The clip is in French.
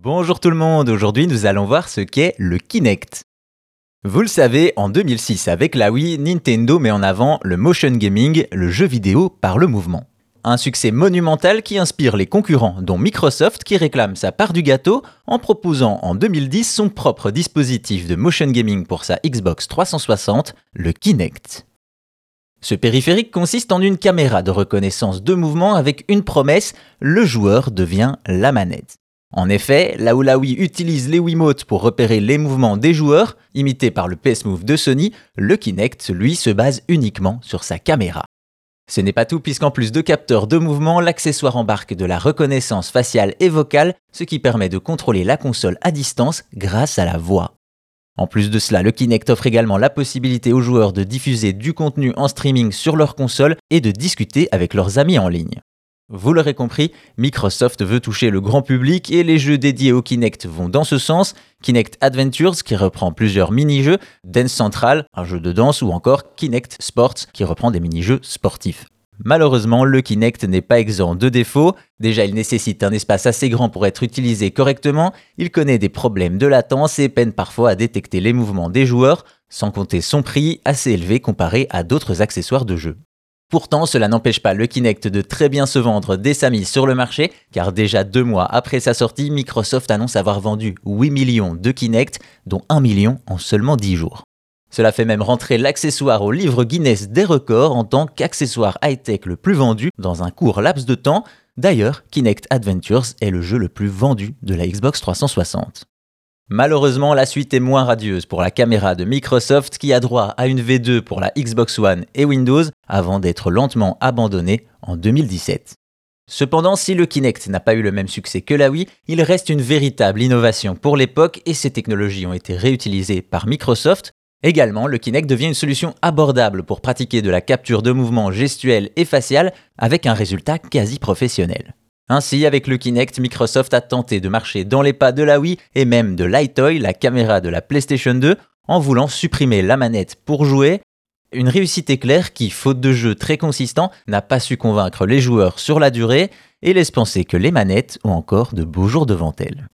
Bonjour tout le monde, aujourd'hui nous allons voir ce qu'est le Kinect. Vous le savez, en 2006 avec la Wii, Nintendo met en avant le motion gaming, le jeu vidéo par le mouvement. Un succès monumental qui inspire les concurrents, dont Microsoft qui réclame sa part du gâteau en proposant en 2010 son propre dispositif de motion gaming pour sa Xbox 360, le Kinect. Ce périphérique consiste en une caméra de reconnaissance de mouvement avec une promesse, le joueur devient la manette. En effet, là où la Wii utilise les Wiimotes pour repérer les mouvements des joueurs, imités par le PS Move de Sony, le Kinect, lui, se base uniquement sur sa caméra. Ce n'est pas tout puisqu'en plus de capteurs de mouvement, l'accessoire embarque de la reconnaissance faciale et vocale, ce qui permet de contrôler la console à distance grâce à la voix. En plus de cela, le Kinect offre également la possibilité aux joueurs de diffuser du contenu en streaming sur leur console et de discuter avec leurs amis en ligne. Vous l'aurez compris, Microsoft veut toucher le grand public et les jeux dédiés au Kinect vont dans ce sens. Kinect Adventures qui reprend plusieurs mini-jeux, Dance Central, un jeu de danse ou encore Kinect Sports qui reprend des mini-jeux sportifs. Malheureusement, le Kinect n'est pas exempt de défauts. Déjà, il nécessite un espace assez grand pour être utilisé correctement, il connaît des problèmes de latence et peine parfois à détecter les mouvements des joueurs, sans compter son prix assez élevé comparé à d'autres accessoires de jeu. Pourtant, cela n'empêche pas le Kinect de très bien se vendre dès sa mise sur le marché, car déjà deux mois après sa sortie, Microsoft annonce avoir vendu 8 millions de Kinect, dont 1 million en seulement 10 jours. Cela fait même rentrer l'accessoire au livre Guinness des records en tant qu'accessoire high-tech le plus vendu dans un court laps de temps. D'ailleurs, Kinect Adventures est le jeu le plus vendu de la Xbox 360. Malheureusement, la suite est moins radieuse pour la caméra de Microsoft qui a droit à une V2 pour la Xbox One et Windows avant d'être lentement abandonnée en 2017. Cependant, si le Kinect n'a pas eu le même succès que la Wii, il reste une véritable innovation pour l'époque et ces technologies ont été réutilisées par Microsoft. Également, le Kinect devient une solution abordable pour pratiquer de la capture de mouvements gestuels et facial avec un résultat quasi professionnel. Ainsi, avec le Kinect, Microsoft a tenté de marcher dans les pas de la Wii et même de l'iToy, la caméra de la PlayStation 2, en voulant supprimer la manette pour jouer. Une réussite éclair qui, faute de jeu très consistant, n'a pas su convaincre les joueurs sur la durée et laisse penser que les manettes ont encore de beaux jours devant elles.